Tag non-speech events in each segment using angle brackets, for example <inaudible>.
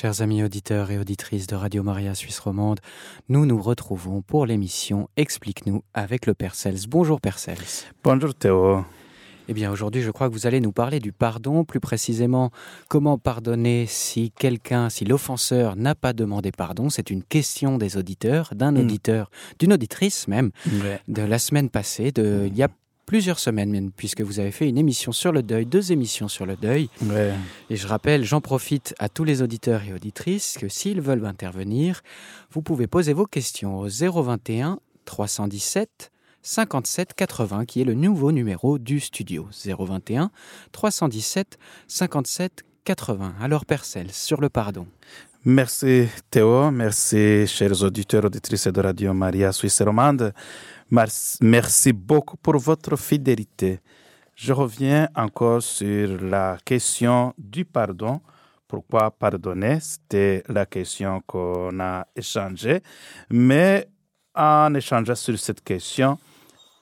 Chers amis auditeurs et auditrices de Radio Maria Suisse Romande, nous nous retrouvons pour l'émission Explique-nous avec le Père Cels. Bonjour Père Cels. Bonjour Théo. Eh bien aujourd'hui je crois que vous allez nous parler du pardon, plus précisément comment pardonner si quelqu'un, si l'offenseur n'a pas demandé pardon. C'est une question des auditeurs, d'un Mm. auditeur, d'une auditrice même, Ouais. de la semaine passée, de, il y a plusieurs semaines puisque vous avez fait une émission sur le deuil, deux émissions sur le deuil. Ouais. Et je rappelle, j'en profite à tous les auditeurs et auditrices que s'ils veulent intervenir, vous pouvez poser vos questions au 021 317 57 80, qui est le nouveau numéro du studio. 021 317 57 80. Alors, Percel, sur le pardon. Merci Théo, merci chers auditeurs, auditrices de Radio Maria Suisse Romande. Merci beaucoup pour votre fidélité. Je reviens encore sur la question du pardon. Pourquoi pardonner? C'était la question qu'on a échangée. Mais en échangeant sur cette question,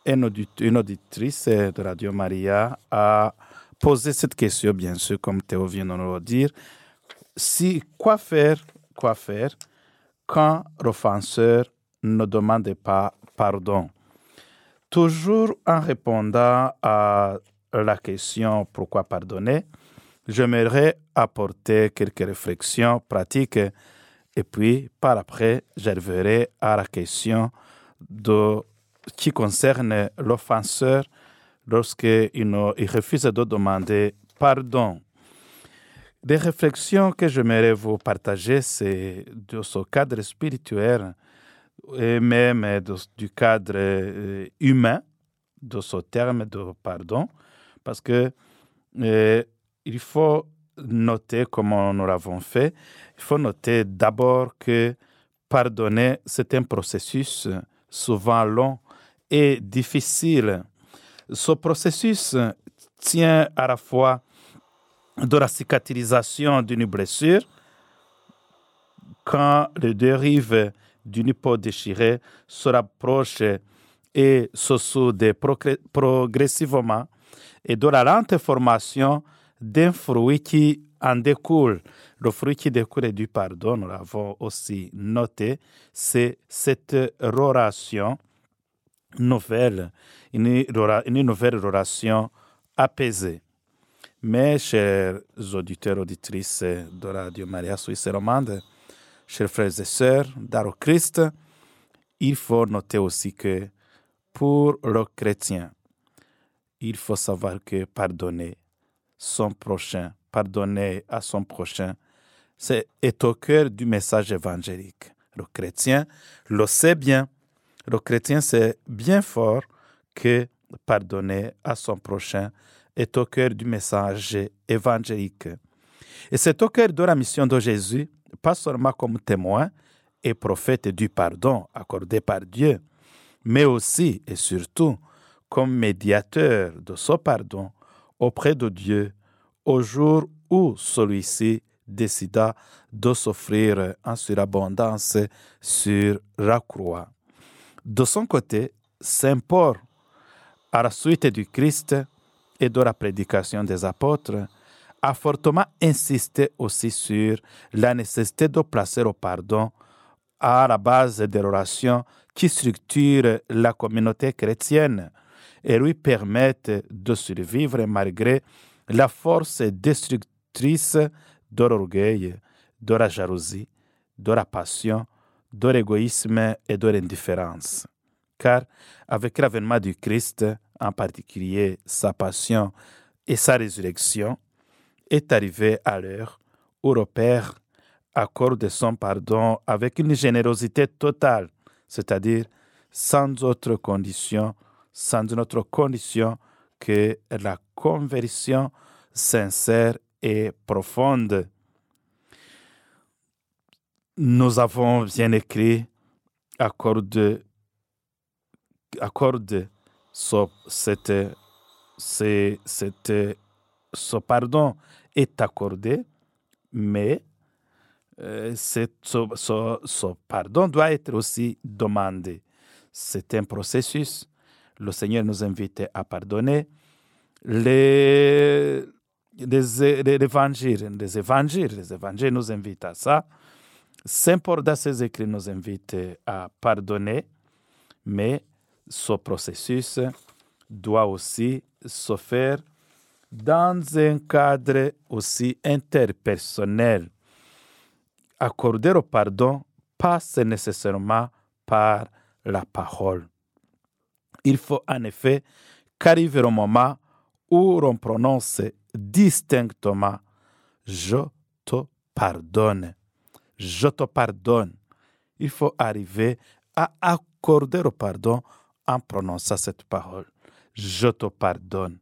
une audit- auditrice de Radio Maria a posé cette question, bien sûr, comme Théo vient de nous dire. Si, quoi faire, quoi faire quand l'offenseur ne demande pas pardon? Toujours en répondant à la question pourquoi pardonner, j'aimerais apporter quelques réflexions pratiques et puis par après, j'arriverai à la question de, qui concerne l'offenseur lorsqu'il il refuse de demander pardon. Des réflexions que j'aimerais vous partager, c'est de ce cadre spirituel et même du cadre euh, humain de ce terme de pardon, parce que euh, il faut noter, comme nous l'avons fait, il faut noter d'abord que pardonner, c'est un processus souvent long et difficile. Ce processus tient à la fois de la cicatrisation d'une blessure quand les deux rives d'une peau déchirée se rapprochent et se progr- progressivement et de la lente formation d'un fruit qui en découle. Le fruit qui découle du pardon, nous l'avons aussi noté, c'est cette relation nouvelle, une, nouvelle relation apaisée. Mes chers auditeurs, auditrices de Radio Maria Suisse Romande, chers frères et sœurs dans le Christ, il faut noter aussi que pour le chrétien, il faut savoir que pardonner son prochain, pardonner à son prochain, c'est est au cœur du message évangélique. Le chrétien le sait bien. Le chrétien sait bien fort que pardonner à son prochain est au cœur du message évangélique. Et c'est au cœur de la mission de Jésus, pas seulement comme témoin et prophète du pardon accordé par Dieu, mais aussi et surtout comme médiateur de ce pardon auprès de Dieu au jour où celui-ci décida de s'offrir en surabondance sur la croix. De son côté, Saint Paul, à la suite du Christ et de la prédication des apôtres, a fortement insisté aussi sur la nécessité de placer le pardon à la base des relations qui structurent la communauté chrétienne et lui permettent de survivre malgré la force destructrice de l'orgueil, de la jalousie, de la passion, de l'égoïsme et de l'indifférence. Car avec l'avènement du Christ, en particulier sa passion et sa résurrection, est arrivé à l'heure où Père accorde son pardon avec une générosité totale, c'est-à-dire sans autre condition, sans autre condition que la conversion sincère et profonde. Nous avons bien écrit accorde, accorde ce, cette- ce pardon est accordé, mais ce, ce- ce pardon doit être aussi demandé. C'est un processus. Le Seigneur nous invite à pardonner. Les, les, les évangiles, les évangiles, les évangiles nous invitent à ça. Saint Paul dans ses écrits nous invite à pardonner, mais ce processus doit aussi se faire dans un cadre aussi interpersonnel. Accorder au pardon passe nécessairement par la parole. Il faut en effet qu'arrive le moment où l'on prononce distinctement Je te pardonne. Je te pardonne. Il faut arriver à accorder le pardon en prononçant cette parole. Je te pardonne.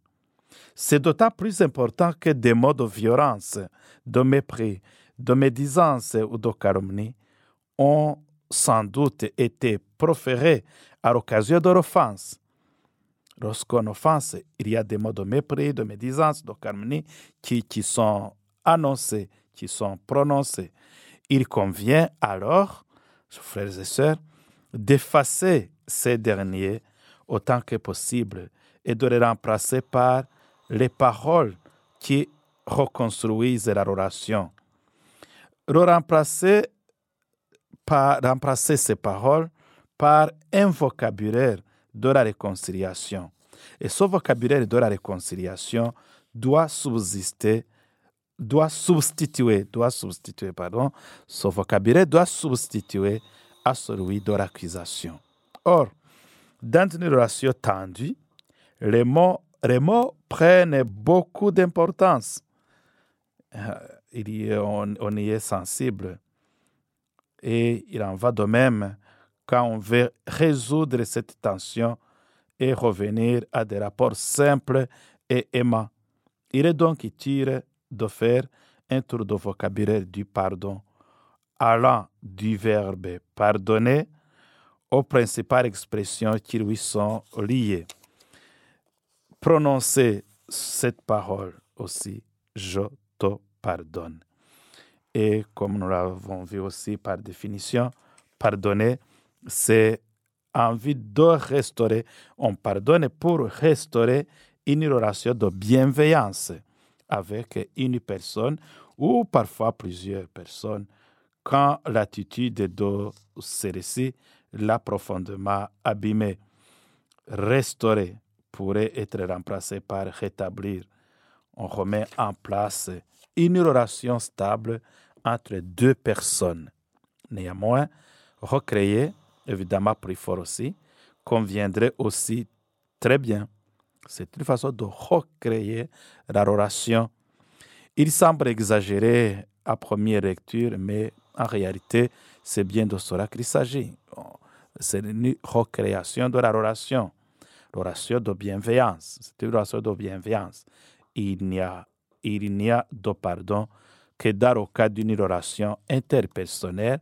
C'est d'autant plus important que des mots de violence, de mépris, de médisance ou de calomnie ont sans doute été proférés à l'occasion de l'offense. Lorsqu'on offense, il y a des mots de mépris, de médisance, de calomnie qui, qui sont annoncés, qui sont prononcés. Il convient alors, frères et sœurs, d'effacer ces derniers autant que possible et de les remplacer par les paroles qui reconstruisent la relation. remplacer, par, remplacer ces paroles par un vocabulaire de la réconciliation. Et ce vocabulaire de la réconciliation doit subsister, doit substituer, doit substituer, pardon, ce vocabulaire doit substituer à celui de l'accusation. Or, dans une relation tendue, les mots, les mots prennent beaucoup d'importance. Euh, on, on y est sensible. Et il en va de même quand on veut résoudre cette tension et revenir à des rapports simples et aimants. Il est donc utile de faire un tour de vocabulaire du pardon, allant du verbe pardonner aux principales expressions qui lui sont liées. Prononcez cette parole aussi, je te pardonne. Et comme nous l'avons vu aussi par définition, pardonner, c'est envie de restaurer. On pardonne pour restaurer une relation de bienveillance avec une personne ou parfois plusieurs personnes quand l'attitude de celle-ci l'a profondément abîmé. Restaurer pourrait être remplacé par rétablir. On remet en place une relation stable entre deux personnes. Néanmoins, recréer évidemment plus fort aussi, conviendrait aussi très bien. C'est une façon de recréer la relation. Il semble exagéré à première lecture, mais en réalité, c'est bien de cela qu'il s'agit. C'est une recréation de la relation, relation de bienveillance. C'est une relation de bienveillance. Il n'y a, il n'y a de pardon que dans le cas d'une relation interpersonnelle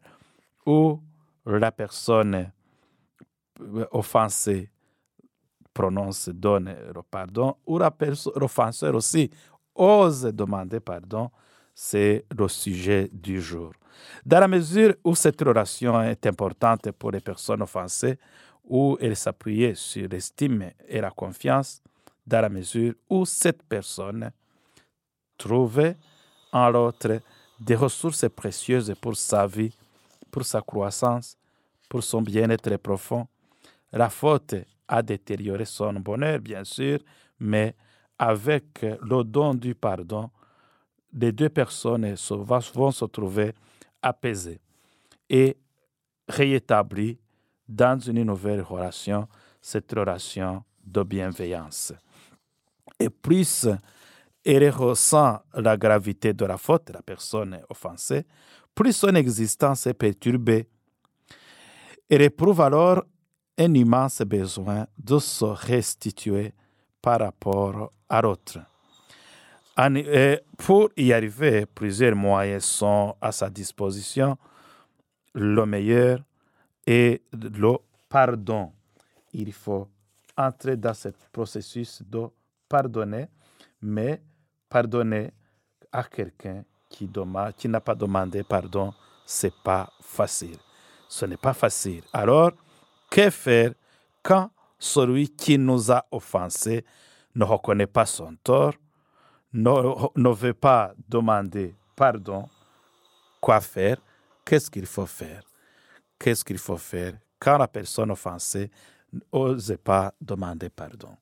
où la personne offensée prononce, donne le pardon, ou l'offenseur aussi ose demander pardon, c'est le sujet du jour. Dans la mesure où cette relation est importante pour les personnes offensées, où elle s'appuyait sur l'estime et la confiance, dans la mesure où cette personne trouvait en l'autre des ressources précieuses pour sa vie, pour sa croissance, pour son bien-être profond. La faute a détérioré son bonheur, bien sûr, mais avec le don du pardon, les deux personnes vont se trouver apaisées et réétablies dans une nouvelle relation, cette relation de bienveillance. Et plus elle ressent la gravité de la faute, la personne offensée, plus son existence est perturbée il éprouve alors un immense besoin de se restituer par rapport à l'autre. Pour y arriver, plusieurs moyens sont à sa disposition. Le meilleur est le pardon. Il faut entrer dans ce processus de pardonner, mais pardonner à quelqu'un qui, qui n'a pas demandé pardon, c'est pas facile ce n'est pas facile. Alors, que faire quand celui qui nous a offensés ne reconnaît pas son tort, ne, ne veut pas demander pardon, quoi faire? Qu'est-ce qu'il faut faire? Qu'est-ce qu'il faut faire? Quand la personne offensée n'ose pas demander pardon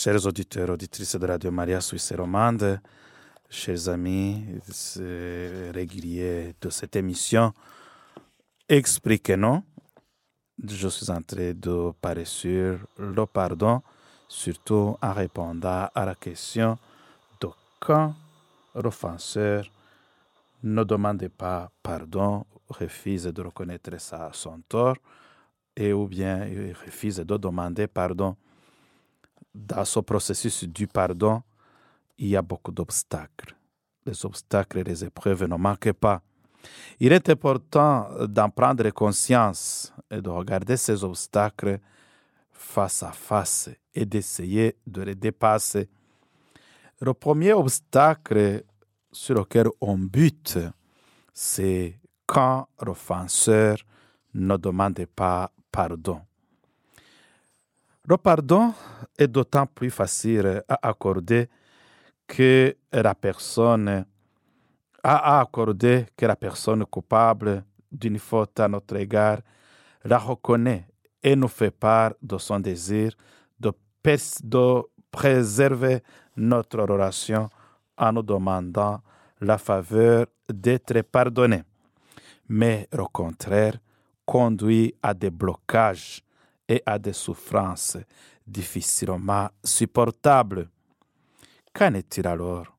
Chers auditeurs, auditrices de Radio Maria Suisse romande, chers amis réguliers de cette émission, expliquez-nous. Je suis en train de parler sur le pardon, surtout en répondant à la question de quand l'offenseur ne demande pas pardon, refuse de reconnaître sa, son tort, et ou bien refuse de demander pardon dans ce processus du pardon, il y a beaucoup d'obstacles. Les obstacles et les épreuves ne manquent pas. Il est important d'en prendre conscience et de regarder ces obstacles face à face et d'essayer de les dépasser. Le premier obstacle sur lequel on bute, c'est quand l'offenseur ne demande pas pardon. Le pardon est d'autant plus facile à accorder que la personne à accorder que la personne coupable d'une faute à notre égard la reconnaît et nous fait part de son désir de, de préserver notre relation en nous demandant la faveur d'être pardonné. Mais au contraire, conduit à des blocages et à des souffrances difficilement supportables. Qu'en est-il alors?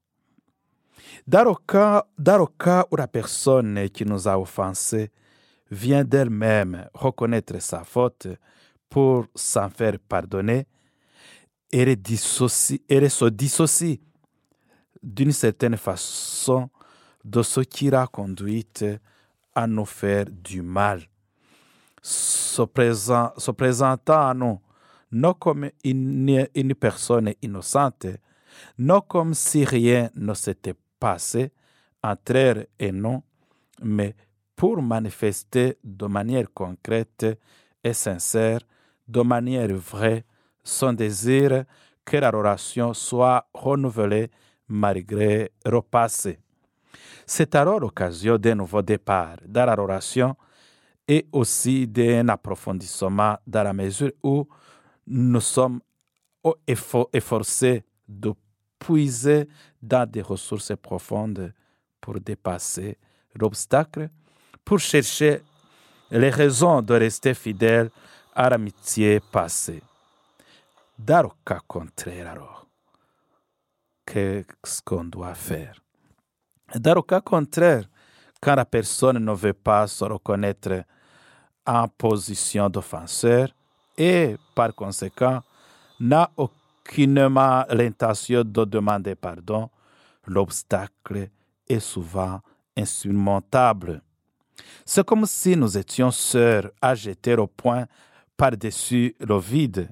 Dans le, cas, où la personne qui nous a offensés vient d'elle-même reconnaître sa faute pour s'en faire pardonner, elle, elle se dissocie d'une certaine façon de ce qui l'a conduite à nous faire du mal se, présent, se présentant à nous non comme une, une, personne innocente, non comme si rien ne s'était passé entre elle et nous, mais pour manifester de manière concrète et sincère, de manière vraie, son désir que la relation soit renouvelée malgré le passé. C'est alors l'occasion d'un nouveau départ dans la relation et aussi d'un approfondissement dans la mesure où nous sommes efforcés de puiser dans des ressources profondes pour dépasser l'obstacle, pour chercher les raisons de rester fidèle à l'amitié passée. Dans le cas contraire, alors, qu'est-ce qu'on doit faire? Dans le cas contraire, quand la personne ne veut pas se reconnaître en position d'offenseur et par conséquent n'a aucunement l'intention de demander pardon, l'obstacle est souvent insurmontable. C'est comme si nous étions sœurs à jeter au point par-dessus le vide,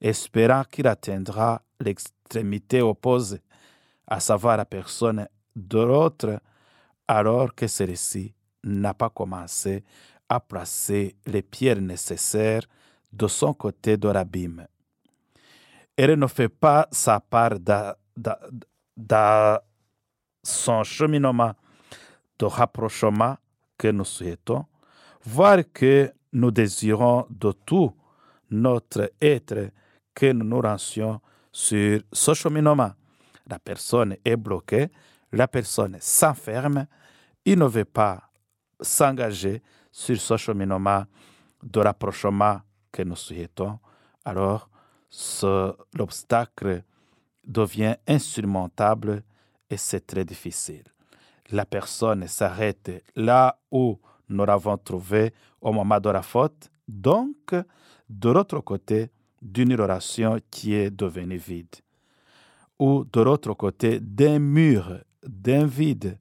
espérant qu'il atteindra l'extrémité opposée, à savoir la personne de l'autre, alors que celle-ci n'a pas commencé à placer les pierres nécessaires de son côté de l'abîme. Elle ne fait pas sa part dans son cheminement de rapprochement que nous souhaitons, voire que nous désirons de tout notre être que nous nous rancions sur ce cheminement. La personne est bloquée, la personne s'enferme, il ne veut pas s'engager sur ce cheminement de rapprochement que nous souhaitons, alors l'obstacle devient insurmontable et c'est très difficile. La personne s'arrête là où nous l'avons trouvé au moment de la faute, donc de l'autre côté d'une relation qui est devenue vide, ou de l'autre côté d'un mur, d'un vide,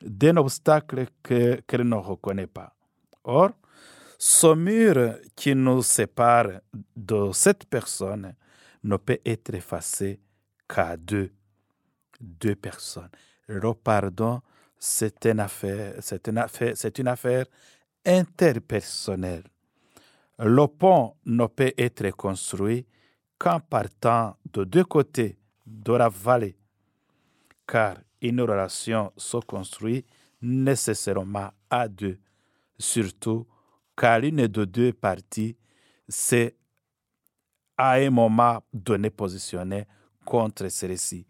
d'un obstacle qu'elle ne reconnaît pas. Or, ce mur qui nous sépare de cette personne ne peut être effacé qu'à deux, deux personnes. Le pardon, c'est une affaire, c'est une affaire, c'est une affaire interpersonnelle. Le pont ne peut être construit qu'en partant de deux côtés de la vallée, car une relation se construit nécessairement à deux surtout car l'une de deux parties s'est à un moment donné positionnée contre celle-ci.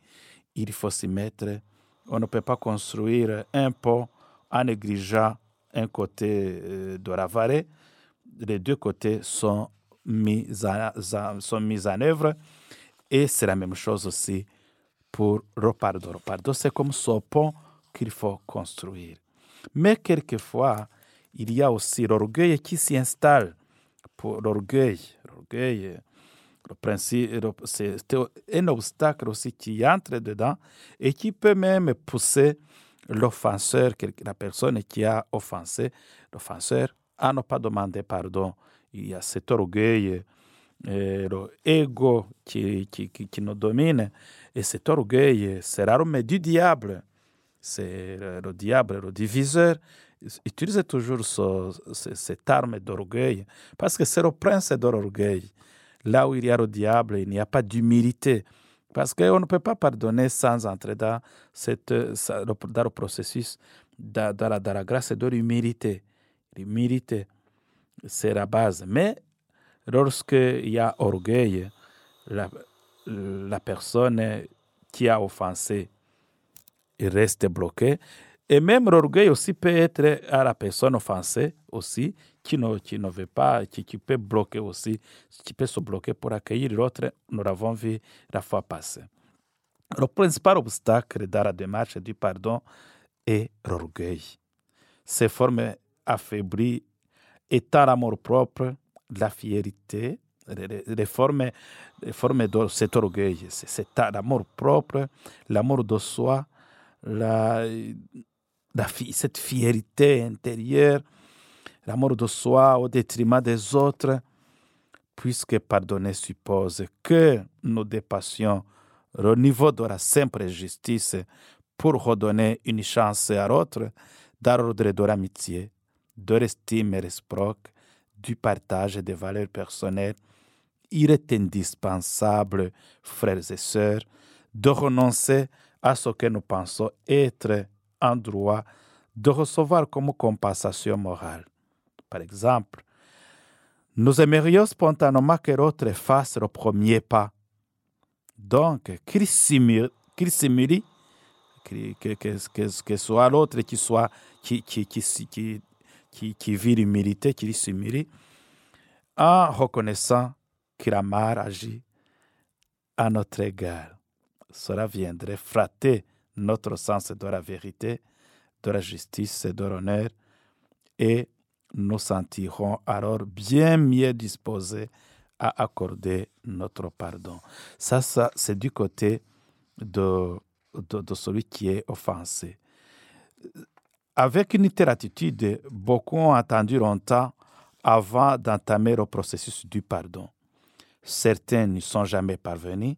Il faut s'y mettre. On ne peut pas construire un pont en négligeant un côté euh, de la vallée. Les deux côtés sont mis en, sont mis en œuvre. Et c'est la même chose aussi pour. Le pardon, c'est comme ce pont qu'il faut construire. Mais quelquefois, il y a aussi l'orgueil qui s'y installe. Pour l'orgueil, l'orgueil, le c'est un obstacle aussi qui entre dedans et qui peut même pousser l'offenseur, la personne qui a offensé, l'offenseur, à ne pas demander pardon. Il y a cet orgueil, l'ego qui, qui, qui, nous domine. Et cet orgueil, c'est l'arme du diable. C'est le diable, le diviseur utilise toujours cette arme d'orgueil, parce que c'est le prince de l'orgueil. Là où il y a le diable, il n'y a pas d'humilité. Parce qu'on ne peut pas pardonner sans entrer dans, le processus, dans, la, grâce de l'humilité. L'humilité, c'est la base. Mais lorsqu'il y a orgueil, la, personne qui a offensé reste bloquée et même l'orgueil aussi peut être à la personne offensée aussi, qui ne, qui ne veut pas, qui, peut bloquer aussi, qui peut se bloquer pour accueillir l'autre. Nous l'avons vu la fois passée. Le principal obstacle dans la démarche du pardon est l'orgueil. Ces formes affaiblies étant l'amour propre, la fierté, les, formes, les formes de cet orgueil, c'est l'amour propre, l'amour de soi, la, cette fierté intérieure, l'amour de soi au détriment des autres, puisque pardonner suppose que nous dépassions le niveau de la simple justice pour redonner une chance à l'autre d'ordre de l'amitié, de l'estime réciproque, du partage des valeurs personnelles. Il est indispensable, frères et sœurs, de renoncer à ce que nous pensons être en droit de recevoir comme compensation morale. Par exemple, nous aimerions spontanément que l'autre fasse le premier pas. Donc, qu'il simule, que, que, que, que soit l'autre qui soit qui, qui, vit l'humilité, qui simule, en reconnaissant qu'il a mal agi à notre égard. Cela viendrait frater notre sens de la vérité, de la justice et de l'honneur, et nous sentirons alors bien mieux disposés à accorder notre pardon. Ça, ça c'est du côté de, de, celui qui est offensé. Avec une telle attitude, beaucoup ont attendu longtemps avant d'entamer le processus du pardon. Certains n'y sont jamais parvenus,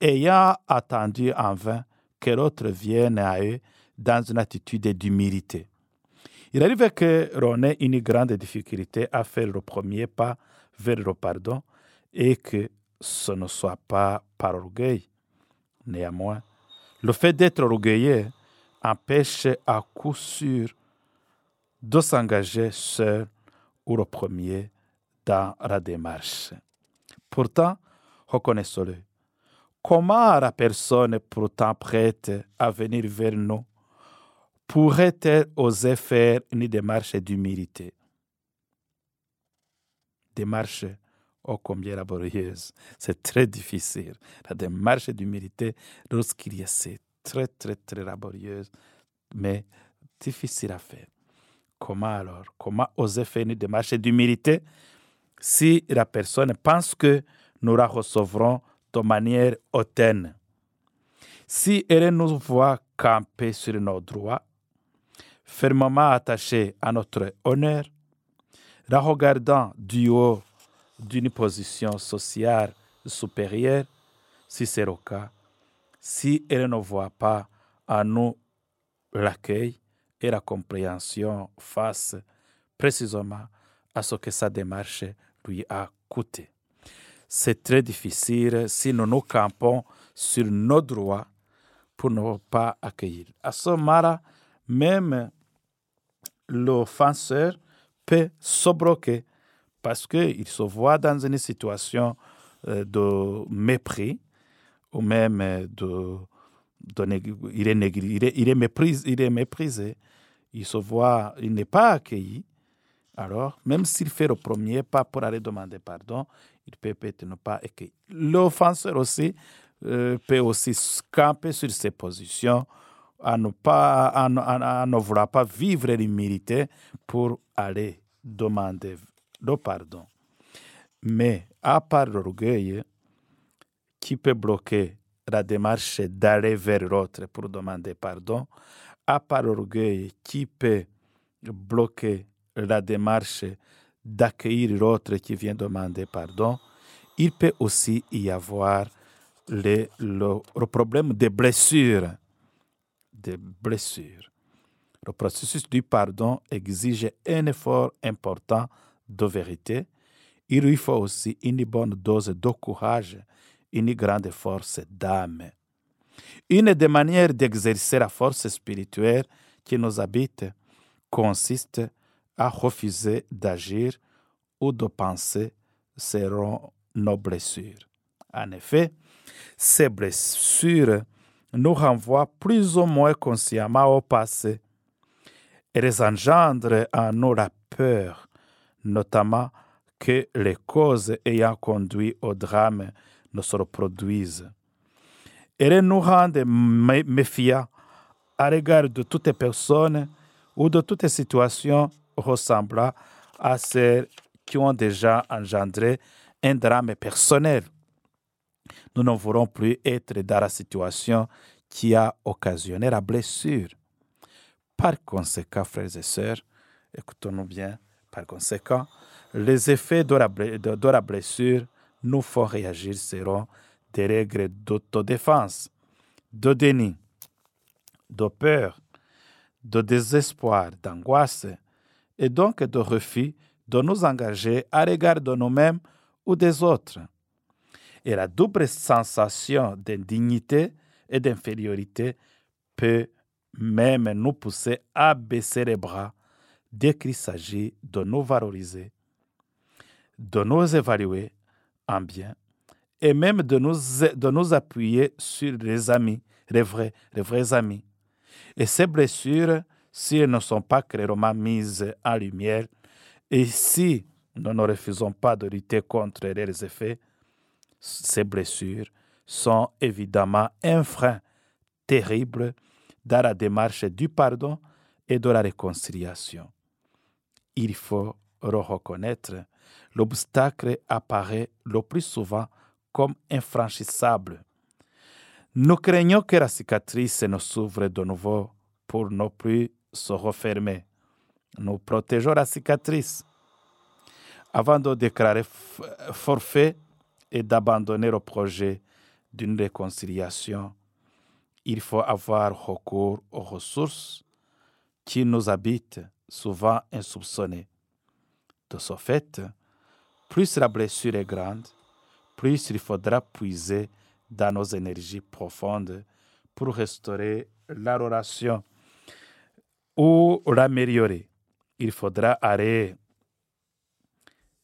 ayant attendu en vain que l'autre vienne à eux dans une attitude d'humilité. Il arrive que l'on ait une grande difficulté à faire le premier pas vers le pardon et que ce ne soit pas par orgueil. Néanmoins, le fait d'être orgueilleux empêche à coup sûr de s'engager seul ou le premier dans la démarche. Pourtant, reconnaissons-le, comment la personne pourtant prête à venir vers nous pourrait-elle oser faire une démarche d'humilité? Démarche ô combien laborieuse, c'est très difficile. La démarche d'humilité, lorsqu'il y a, c'est très, très, très laborieuse, mais difficile à faire. Comment alors? Comment oser faire une démarche d'humilité si la personne pense que nous la recevrons de manière hautaine Si elle nous voit camper sur nos droits, fermement attachés à notre honneur, la regardant du haut d'une position sociale supérieure, si c'est le cas, si elle ne voit pas en nous l'accueil et la compréhension face précisément à ce que sa démarche lui a coûté. C'est très difficile si nous nous campons sur nos droits pour ne pas accueillir. À ce moment-là, même l'offenseur peut se bloquer parce qu'il se voit dans une situation de mépris ou même de, de il, est il, il est méprisé, il se voit, il n'est pas accueilli. Alors, même s'il fait le premier pas pour aller demander pardon, il peut peut-être ne pas accueillir. L'offenseur aussi euh, peut aussi camper sur ses positions, à ne, pas, à, à, à ne vouloir pas vivre l'humilité pour aller demander le pardon. Mais à part l'orgueil, qui peut bloquer la démarche d'aller vers l'autre pour demander pardon, à part l'orgueil, qui peut bloquer la démarche d'accueillir l'autre qui vient demander pardon, il peut aussi y avoir le, problème des blessures. Des blessures. Le processus du pardon exige un effort important de vérité. Il lui faut aussi une bonne dose de courage, une grande force d'âme. Une des manières d'exercer la force spirituelle qui nous habite consiste à refuser d'agir ou de penser seront nos blessures. En effet, ces blessures nous renvoient plus ou moins consciemment au passé. Elles engendrent en nous la peur, notamment que les causes ayant conduit au drame ne se reproduisent. Elles nous rendent méfiants à l'égard de toutes personnes ou de toutes situations ressemblant à celles qui ont déjà engendré un drame personnel. Nous ne voulons plus être dans la situation qui a occasionné la blessure. Par conséquent, frères et sœurs, écoutons-nous bien, par conséquent, les effets de la, blessure nous font réagir seront des règles d'autodéfense, de déni, de peur, de désespoir, d'angoisse, et donc de refus de nous engager à l'égard de nous-mêmes ou des autres. Et la double sensation d'indignité et d'infériorité peut même nous pousser à baisser les bras dès qu'il s'agit de nous valoriser, de nous évaluer en bien et même de nous, appuyer sur les amis, les vrais, les vrais amis. Et ces blessures, si elles ne sont pas clairement mises en lumière et si nous ne refusons pas de lutter contre leurs effets, ces blessures sont évidemment un frein terrible dans la démarche du pardon et de la réconciliation. Il faut le reconnaître, l'obstacle apparaît le plus souvent comme infranchissable. Nous craignons que la cicatrice ne s'ouvre de nouveau pour ne plus se refermer. Nous protégeons la cicatrice. Avant de déclarer forfait et d'abandonner le projet d'une réconciliation, il faut avoir recours aux ressources qui nous habitent, souvent insoupçonnées. De ce fait, plus la blessure est grande, plus il faudra puiser dans nos énergies profondes pour restaurer la relation ou l'améliorer. Il faudra aller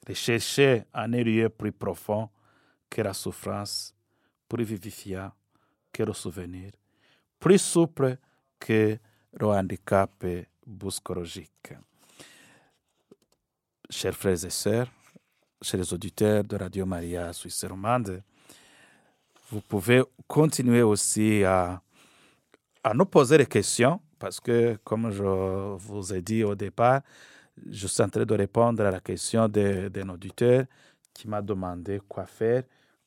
rechercher un lieu plus profond que la souffrance, plus vivifiant que le souvenir, plus souple que le handicap psychologique. Chers frères et sœurs, chers auditeurs de Radio Maria Suisse Romande, vous pouvez continuer aussi à, à nous poser des questions parce que, comme je vous ai dit au départ, je suis en train de répondre à la question d'un auditeur qui m'a demandé quoi faire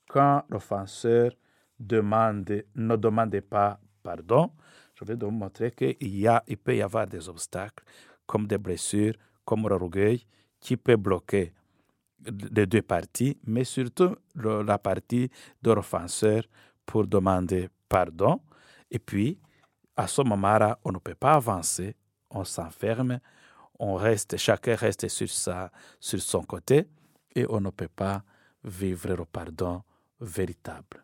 quand l'offenseur demande, ne demande pas pardon. Je vais donc montrer qu'il y a, il peut y avoir des obstacles, comme des blessures, comme l'orgueil, qui peut bloquer les deux parties, mais surtout la partie de l'offenseur pour demander pardon. Et puis, à ce moment-là, on ne peut pas avancer, on s'enferme, chacun reste sur, sa, sur son côté et on ne peut pas vivre le pardon véritable.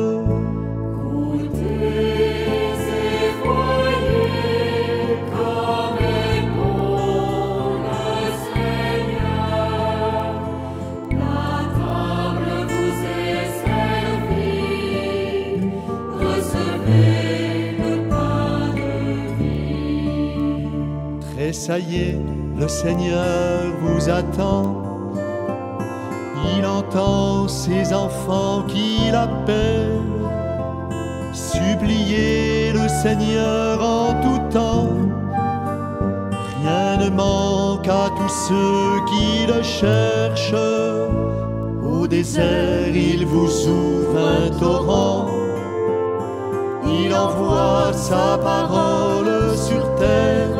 ça y est, le Seigneur vous attend. Il entend ses enfants qui l'appellent. Suppliez le Seigneur en tout temps. Rien ne manque à tous ceux qui le cherchent. Au désert, il vous ouvre un torrent. Il envoie sa parole sur terre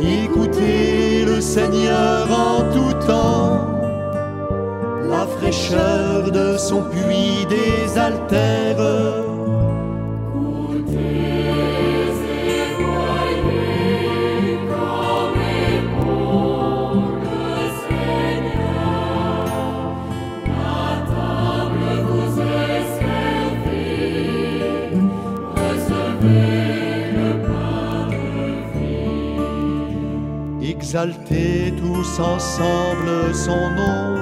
Écoutez le Seigneur en tout temps, la fraîcheur de son puits désaltère. Exalter tous ensemble son nom.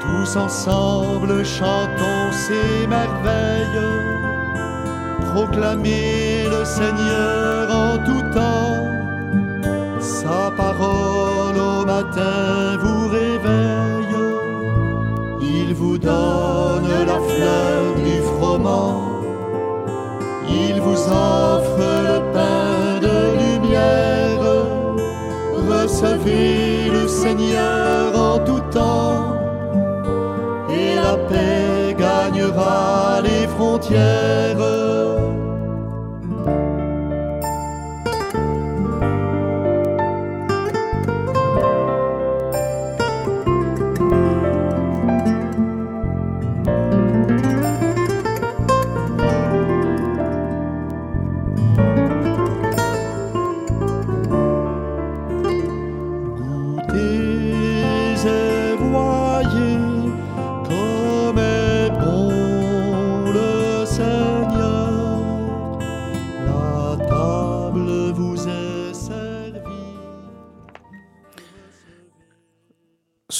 Tous ensemble chantons ses merveilles, proclamer le Seigneur en tout temps. matin vous réveille, il vous donne la fleur du froment, il vous offre le Seigneur en tout temps, et la paix gagnera les frontières.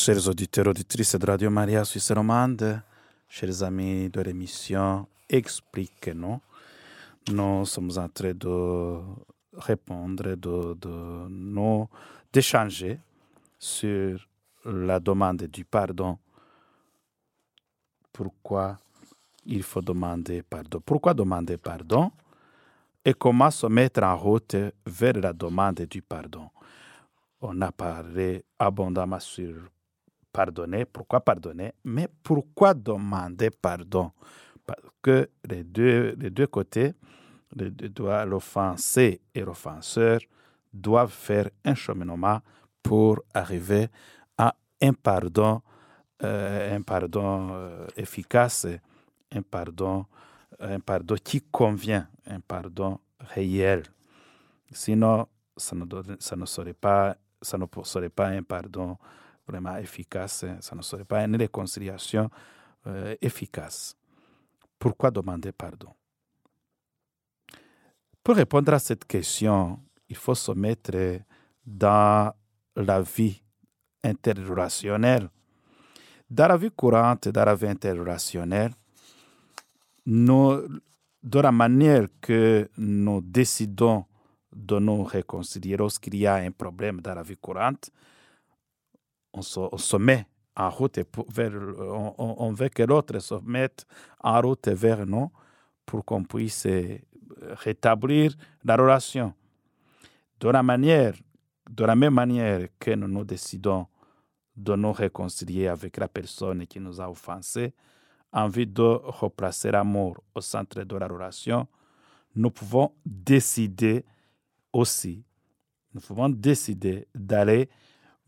Chers auditeurs, auditrices de Radio Maria Suisse Romande, chers amis de l'émission Explique-nous, nous sommes en train de répondre, de, de nous, d'échanger sur la demande du pardon. Pourquoi il faut demander pardon? Pourquoi demander pardon? Et comment se mettre en route vers la demande du pardon? On a parlé abondamment sur pardonner, pourquoi pardonner, mais pourquoi demander pardon? Parce que les deux, les deux côtés, l'offensé et l'offenseur, doivent faire un cheminement pour arriver à un pardon, euh, un pardon euh, efficace, un pardon, un pardon qui convient, un pardon réel. Sinon, ça ne, ça ne serait pas, ça ne serait pas un pardon efficace, ça ne serait pas une réconciliation euh, efficace. Pourquoi demander pardon? Pour répondre à cette question, il faut se mettre dans la vie interrelationnelle. Dans la vie courante, dans la vie interrelationnelle, nous, de la manière que nous décidons de nous réconcilier lorsqu'il y a un problème dans la vie courante, on se, met en route vers, on, veut que l'autre se mette en route vers nous pour qu'on puisse euh, rétablir la relation. De la manière, de la même manière que nous nous décidons de nous réconcilier avec la personne qui nous a offensés, envie de replacer l'amour au centre de la relation, nous pouvons décider aussi, nous pouvons décider d'aller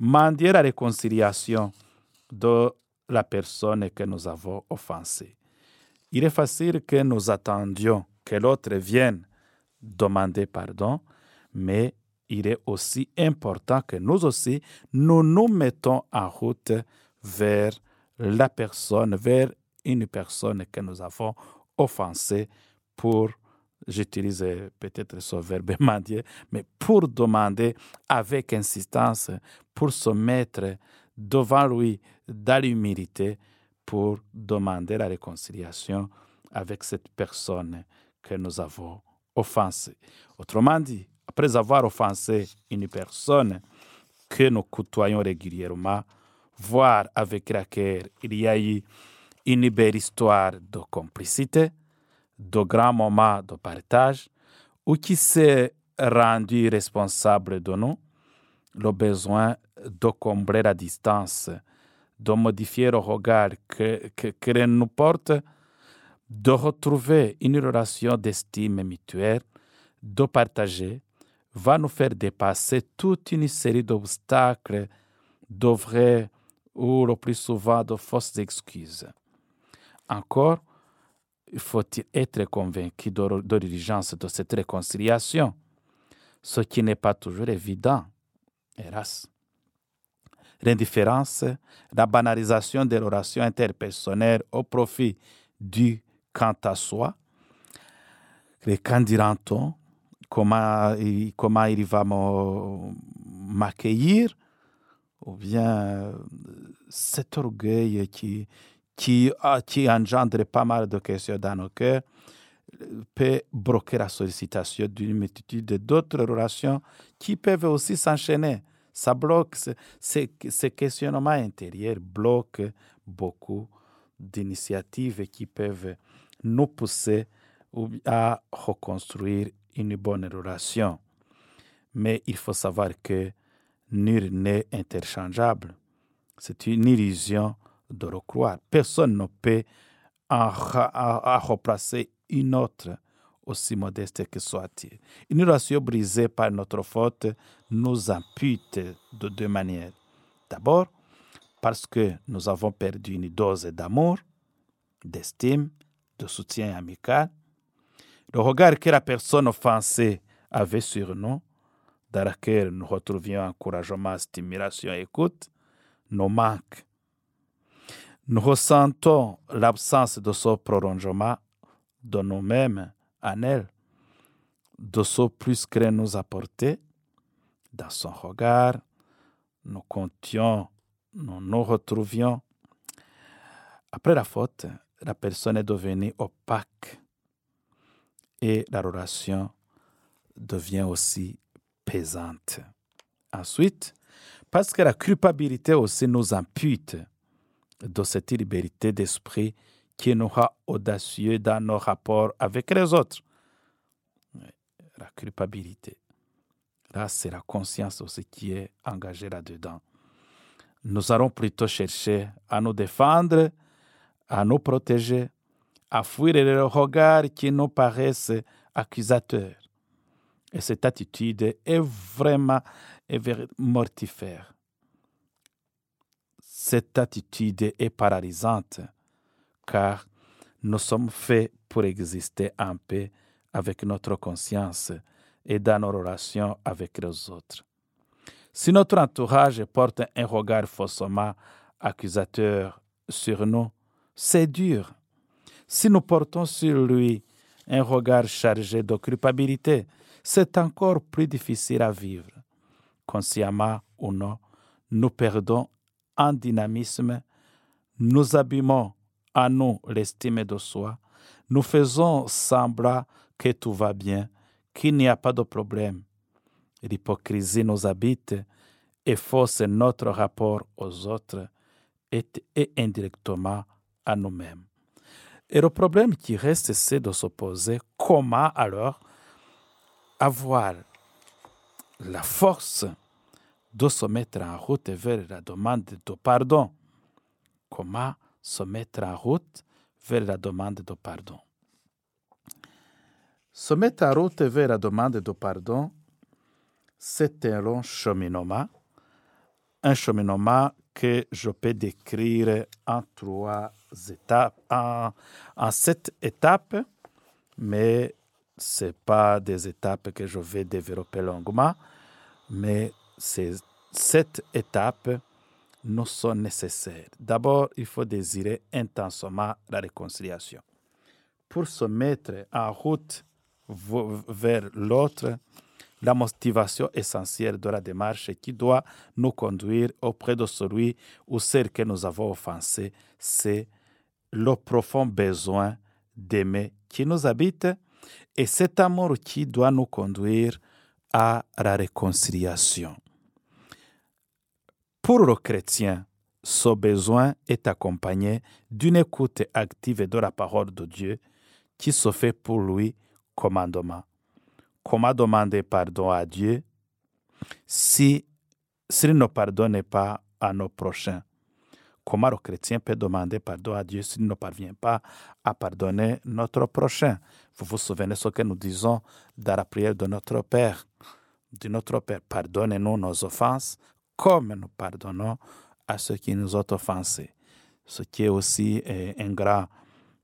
mendier la réconciliation de la personne que nous avons offensée. Il est facile que nous attendions que l'autre vienne demander pardon, mais il est aussi important que nous aussi, nous nous mettons en route vers la personne, vers une personne que nous avons offensée pour j'utilise peut-être ce verbe <laughs> mendier, mais pour demander avec insistance, pour se mettre devant lui dans l'humilité, pour demander la réconciliation avec cette personne que nous avons offensée. Autrement dit, après avoir offensé une personne que nous côtoyons régulièrement, voire avec laquelle il y a eu une belle histoire de complicité, de grands moments de partage ou qui s'est rendu responsable de nous, le besoin de combler la distance, de modifier le regard que, que, nous porte, de retrouver une relation d'estime mutuelle, de partager, va nous faire dépasser toute une série d'obstacles, de vrais ou le plus souvent de fausses excuses. Encore, faut-il être convaincu de, l'urgence de cette réconciliation, ce qui n'est pas toujours évident, hélas. L'indifférence, la banalisation des relations interpersonnelles au profit du quant à soi, les candidats comment, comment il va m'accueillir, ou bien cet orgueil qui, qui, engendre pas mal de questions dans nos cœurs, peut bloquer la sollicitation d'une multitude d'autres relations qui peuvent aussi s'enchaîner. Ça bloque, ces questionnements intérieurs bloquent beaucoup d'initiatives qui peuvent nous pousser à reconstruire une bonne relation. Mais il faut savoir que nul n'est interchangeable. C'est une illusion de recroire. Personne ne peut en, replacer une autre, aussi modeste que soit-il. Une relation brisée par notre faute nous ampute de deux manières. D'abord, parce que nous avons perdu une dose d'amour, d'estime, de soutien amical. Le regard que la personne offensée avait sur nous, dans lequel nous retrouvions encouragement, stimulation écoute, nous manque. Nous ressentons l'absence de ce prolongement de nous-mêmes en elle, de ce plus qu'elle nous apportait dans son regard. Nous comptions, nous nous retrouvions. Après la faute, la personne est devenue opaque et la relation devient aussi pesante. Ensuite, parce que la culpabilité aussi nous impute de cette liberté d'esprit qui nous rend audacieux dans nos rapports avec les autres. La culpabilité. Là, c'est la conscience aussi qui est engagée là-dedans. Nous allons plutôt chercher à nous défendre, à nous protéger, à fuir les regards qui nous paraissent accusateurs. Et cette attitude est vraiment mortifère. Cette attitude est paralysante car nous sommes faits pour exister en paix avec notre conscience et dans nos relations avec les autres. Si notre entourage porte un regard faussement accusateur sur nous, c'est dur. Si nous portons sur lui un regard chargé de culpabilité, c'est encore plus difficile à vivre. Consciemment ou non, nous perdons en dynamisme, nous abîmons à nous l'estime de soi, nous faisons semblant que tout va bien, qu'il n'y a pas de problème. L'hypocrisie nous habite et fausse notre rapport aux autres et, indirectement à nous-mêmes. Et le problème qui reste, c'est de se poser comment alors avoir la force de se mettre en route vers la demande de pardon. Comment se mettre en route vers la demande de pardon? Se mettre en route vers la demande de pardon, c'est un long cheminement, un cheminement que je peux décrire en trois étapes, en, en sept étapes, mais ce pas des étapes que je vais développer longuement, mais ces sept étapes nous sont nécessaires. D'abord, il faut désirer intensément la réconciliation. Pour se mettre en route vers l'autre, la motivation essentielle de la démarche qui doit nous conduire auprès de celui ou celle que nous avons offensé, c'est le profond besoin d'aimer qui nous habite et cet amour qui doit nous conduire à la réconciliation. Pour le chrétien, ce besoin est accompagné d'une écoute active de la parole de Dieu qui se fait pour lui commandement. Comment demander pardon à Dieu si s'il ne pardonne pas à nos prochains. Comment le chrétien peut demander pardon à Dieu s'il ne parvient pas à pardonner notre prochain? Vous vous souvenez ce que nous disons dans la prière de notre Père. De notre Père, pardonnez-nous nos offenses comme nous pardonnons à ceux qui nous ont offensés. Ce qui est aussi un grand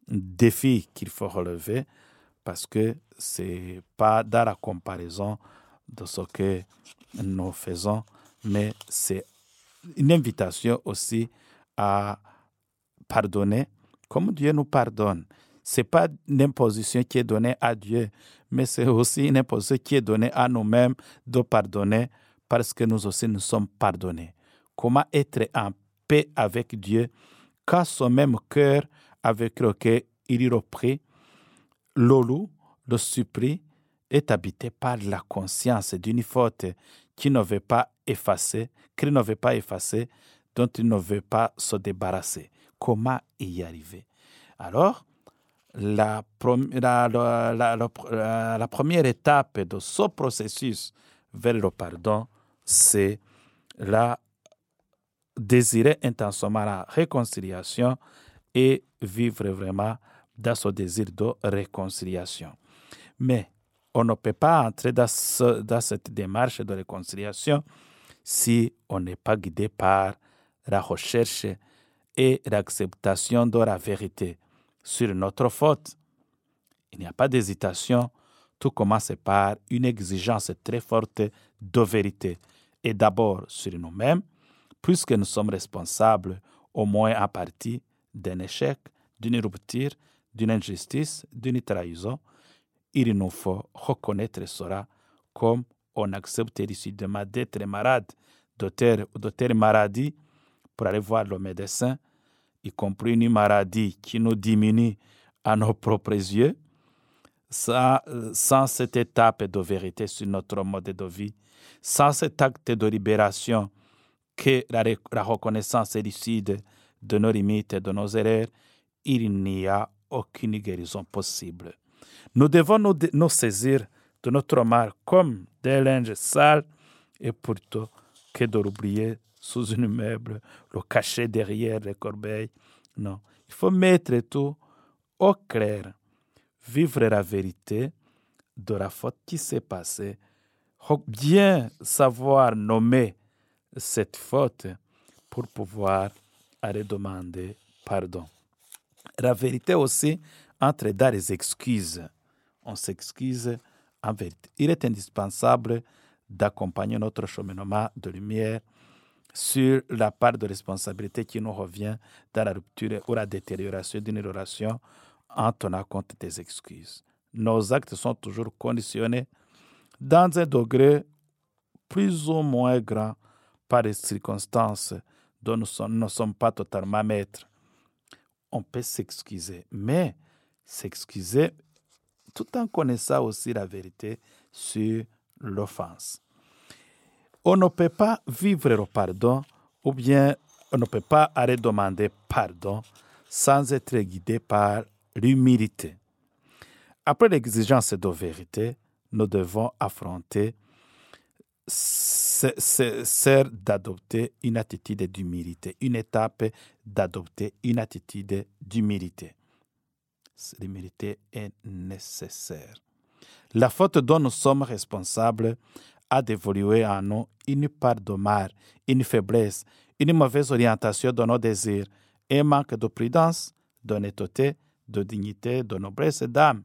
défi qu'il faut relever parce que ce n'est pas dans la comparaison de ce que nous faisons, mais c'est une invitation aussi à pardonner comme Dieu nous pardonne. Ce n'est pas une imposition qui est donnée à Dieu, mais c'est aussi une imposition qui est donnée à nous-mêmes de pardonner parce que nous aussi nous sommes pardonnés. Comment être en paix avec Dieu quand son même cœur avec lequel il y reprit, le loue, le supplie, est habité par la conscience d'une faute qui ne veut pas effacer, qu'il ne veut pas effacer, dont il ne veut pas se débarrasser. Comment y arriver? Alors, la, première étape de ce processus vers le pardon, c'est la désirer intensément la réconciliation et vivre vraiment dans ce désir de réconciliation. Mais on ne peut pas entrer dans, dans cette démarche de réconciliation si on n'est pas guidé par la recherche et l'acceptation de la vérité sur notre faute. Il n'y a pas d'hésitation. Tout commence par une exigence très forte de vérité. Et d'abord sur nous-mêmes, puisque nous sommes responsables, au moins à partie, d'un échec, d'une rupture, d'une injustice, d'une trahison, il nous faut reconnaître cela comme on accepte décidément d'être malade, d'autres maladies, pour aller voir le médecin, y compris une maladie qui nous diminue à nos propres yeux, sans, sans cette étape de vérité sur notre mode de vie, sans cet acte de libération que la, reconnaissance lucide de nos limites et de nos erreurs, il n'y a aucune guérison possible. Nous devons nous, nous saisir de notre mal comme des linges sales et plutôt que de l'oublier sous une meuble, le cacher derrière les corbeilles. Non, il faut mettre tout au clair, vivre la vérité de la faute qui s'est passée, bien savoir nommer cette faute pour pouvoir aller demander pardon. La vérité aussi entre dans les excuses. On s'excuse en vérité. Il est indispensable d'accompagner notre cheminement de lumière sur la part de responsabilité qui nous revient dans la rupture ou la détérioration d'une relation en tenant compte des excuses. Nos actes sont toujours conditionnés dans un degré plus ou moins grand par les circonstances dont nous ne sommes pas totalement maîtres. On peut s'excuser, mais s'excuser tout en connaissant aussi la vérité sur l'offense. On ne peut pas vivre le pardon ou bien on ne peut pas aller demander pardon sans être guidé par l'humilité. Après l'exigence de vérité, nous devons affronter c'est d'adopter une attitude d'humilité, une étape d'adopter une attitude d'humilité. L'humilité est nécessaire. La faute dont nous sommes responsables a dévolué en nous une part de mal, une faiblesse, une mauvaise orientation de nos désirs, un manque de prudence, d'honnêteté, de dignité, de noblesse et d'âme.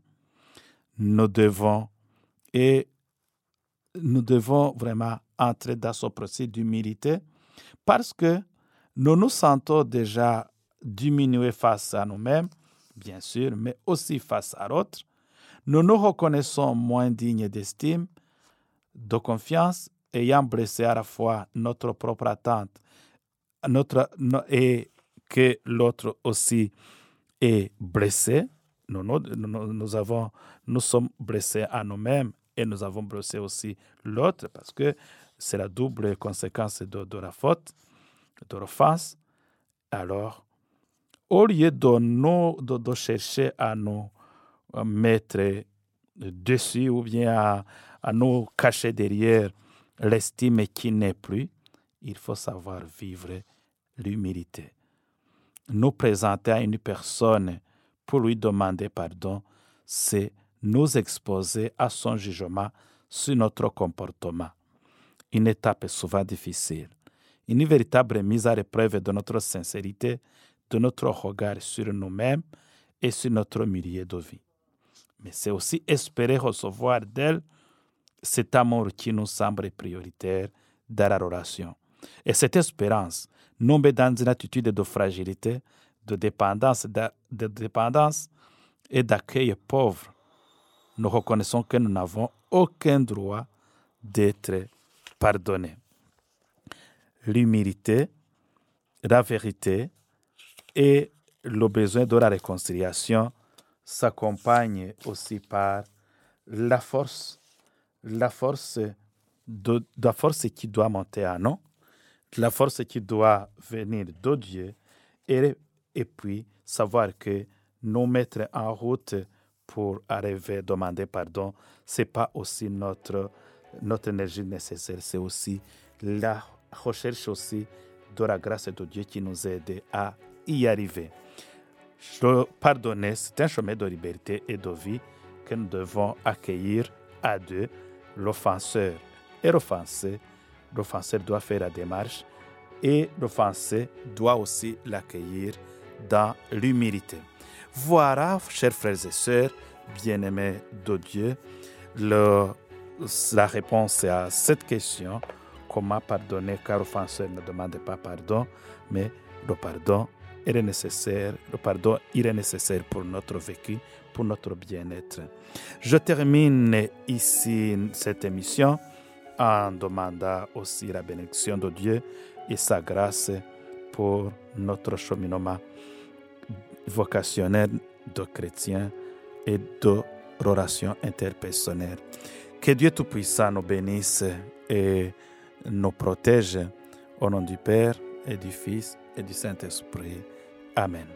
Nous devons et nous devons vraiment entrer dans ce processus d'humilité parce que nous nous sentons déjà diminués face à nous-mêmes, bien sûr, mais aussi face à l'autre. Nous nous reconnaissons moins dignes d'estime, de confiance, ayant blessé à la fois notre propre attente notre, et que l'autre aussi est blessé. Nous, nous, avons, nous sommes blessés à nous-mêmes et nous avons blessé aussi l'autre parce que c'est la double conséquence de, de la faute, de l'offense. Alors, au lieu de, nous, de, chercher à nous mettre dessus ou bien à, à nous cacher derrière l'estime qui n'est plus, il faut savoir vivre l'humilité. Nous présenter à une personne pour lui demander pardon, c'est nous exposer à son jugement sur notre comportement. Une étape souvent difficile. Une véritable mise à l'épreuve de notre sincérité, de notre regard sur nous-mêmes et sur notre milieu de vie. Mais c'est aussi espérer recevoir d'elle cet amour qui nous semble prioritaire dans la relation. Et cette espérance met dans une attitude de fragilité, de dépendance, et d'accueil pauvre nous reconnaissons que nous n'avons aucun droit d'être pardonnés. L'humilité, la vérité et le besoin de la réconciliation s'accompagnent aussi par la force, la force de, la force qui doit monter à nous, la force qui doit venir de Dieu, et, puis savoir que nous mettre en route pour arriver, demander pardon, ce n'est pas aussi notre, notre énergie nécessaire, c'est aussi la recherche aussi de la grâce de Dieu qui nous aide à y arriver. Pardonner, c'est un chemin de liberté et de vie que nous devons accueillir à deux, l'offenseur et l'offensé. L'offenseur doit faire la démarche et l'offensé doit aussi l'accueillir dans l'humilité. Voilà, chers frères et sœurs, bien-aimés de Dieu, la réponse à cette question, comment pardonner car l'offenseur ne demande pas pardon, mais le pardon est nécessaire, le pardon est nécessaire pour notre vécu, pour notre bien-être. Je termine ici cette émission en demandant aussi la bénédiction de Dieu et sa grâce pour notre cheminement vocationnel de chrétiens et de relations interpersonnelles. Que Dieu Tout-Puissant nous bénisse et nous protège au nom du Père et du Fils et du Saint-Esprit. Amen.